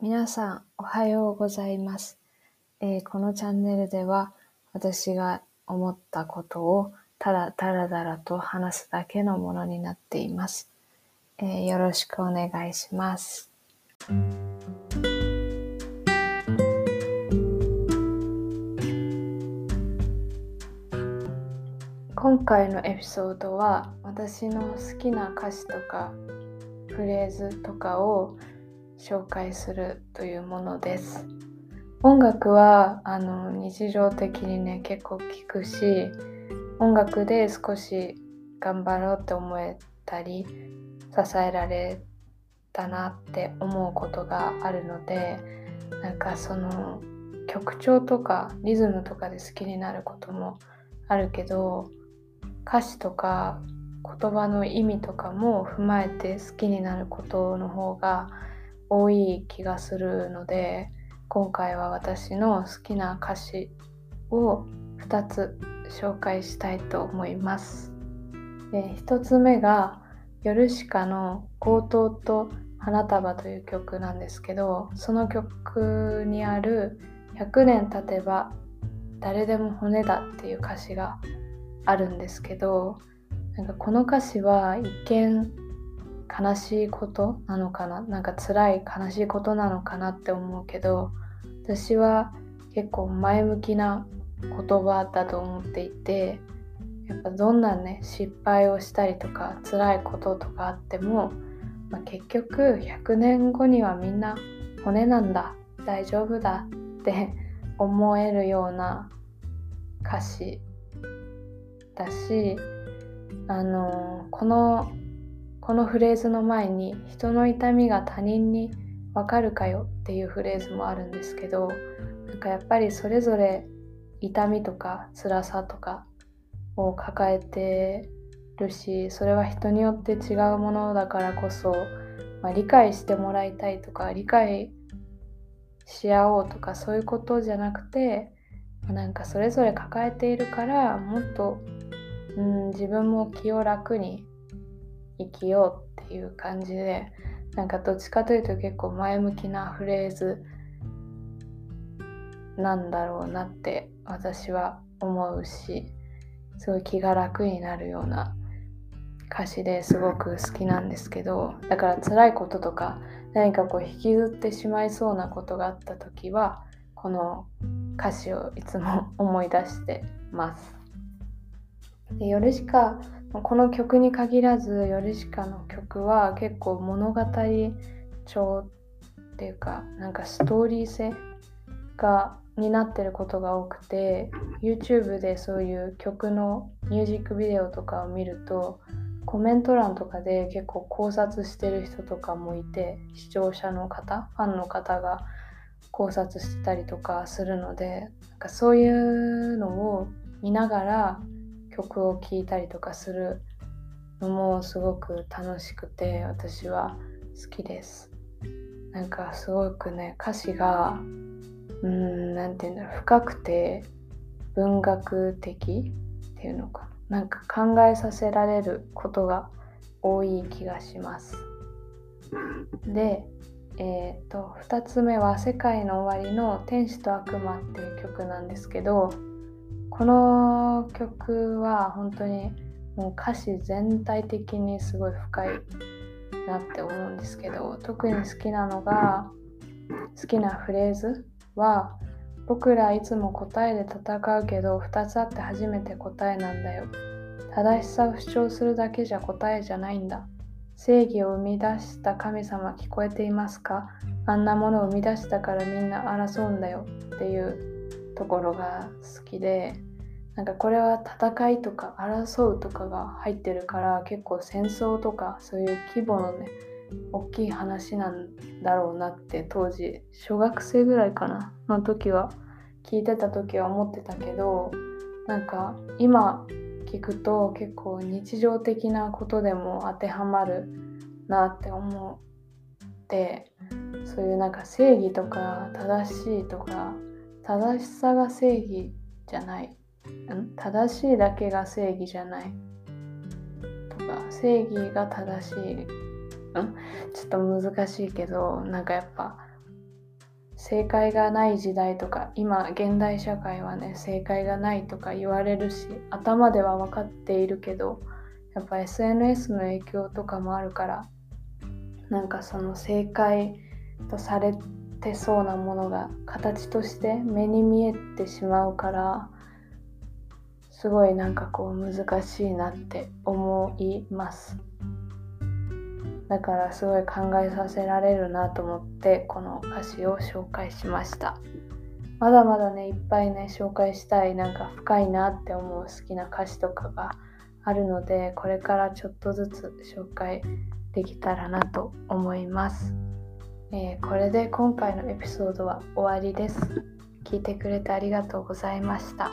皆さんおはようございます、えーこのチャンネルでは私が思ったことをただだらだらと話すだけのものになっています、えーよろしくお願いします。今回のエピソードは私の好きな歌詞とかフレーズとかを紹介するというものです。音楽はあの日常的にね結構聴くし音楽で少し頑張ろうって思えたり支えられたなって思うことがあるのでなんかその曲調とかリズムとかで好きになることもあるけど歌詞とか言葉の意味とかも踏まえて好きになることの方が多い気がするので今回は私の好きな歌詞を2つ紹介したいと思います。で1つ目がヨルシカの「強盗と花束」という曲なんですけどその曲にある「100年経てば誰でも骨だ」っていう歌詞があるんですけどなんかこの歌詞は一見悲しいことなのかな？なんか辛い悲しいことなのかなって思うけど私は結構前向きな言葉だと思っていてやっぱどんなね失敗をしたりとか辛いこととかあっても、まあ、結局100年後にはみんな骨なんだ大丈夫だって思えるような歌詞だしあのこのこのフレーズの前に「人の痛みが他人にわかるかよ」っていうフレーズもあるんですけどなんかやっぱりそれぞれ痛みとか辛さとかを抱えてるしそれは人によって違うものだからこそ、まあ、理解してもらいたいとか理解し合おうとかそういうことじゃなくてなんかそれぞれ抱えているからもっと、うん、自分も気を楽に生きようっていう感じでなんかどっちかというと結構前向きなフレーズなんだろうなって私は思うしすごい気が楽になるような歌詞ですごく好きなんですけどだから辛いこととか何かこう引きずってしまいそうなことがあった時はこの歌詞をいつも思い出してます。でヨルシカこの曲に限らずヨルシカの曲は結構物語調っていうかなんかストーリー性がになってることが多くて YouTube でそういう曲のミュージックビデオとかを見るとコメント欄とかで結構考察してる人とかもいて視聴者の方ファンの方が考察してたりとかするのでなんかそういうのを見ながら曲を聴いたりとかするのもすごく楽しくて私は好きです。なんかすごくね歌詞がうーんなんて言うんだろう深くて文学的っていうのかなんか考えさせられることが多い気がします。で、えー、と2つ目は「世界の終わりの天使と悪魔」っていう曲なんですけどこの曲は本当にもう歌詞全体的にすごい深いなって思うんですけど特に好きなのが好きなフレーズは僕らいつも答えで戦うけど2つあって初めて答えなんだよ。正しさを主張するだけじゃ答えじゃないんだ。正義を生み出した神様聞こえていますか？あんなものを生み出したからみんな争うんだよっていうところが好きでなんかこれは戦いとか争うとかが入ってるから結構戦争とかそういう規模のね大きい話なんだろうなって当時小学生ぐらいかなの時は聞いてた時は思ってたけどなんか今聞くと結構日常的なことでも当てはまるなって思ってそういうなんか正義とか正しいとか正しさが正義じゃない。正しいだけが正義じゃない。とか正義が正しい。ん？ちょっと難しいけどなんかやっぱ正解がない時代とか今現代社会はね正解がないとか言われるし頭では分かっているけどやっぱ SNS の影響とかもあるからなんかその正解とされててそうなものが形として目に見えてしまうからすごいなんかこう難しいなって思います。だからすごい考えさせられるなと思ってこの歌詞を紹介しました。まだまだねいっぱいね紹介したいなんか深いなって思う好きな歌詞とかがあるのでこれからちょっとずつ紹介できたらなと思います、えー、これで今回のエピソードは終わりです聞いてくれてありがとうございました。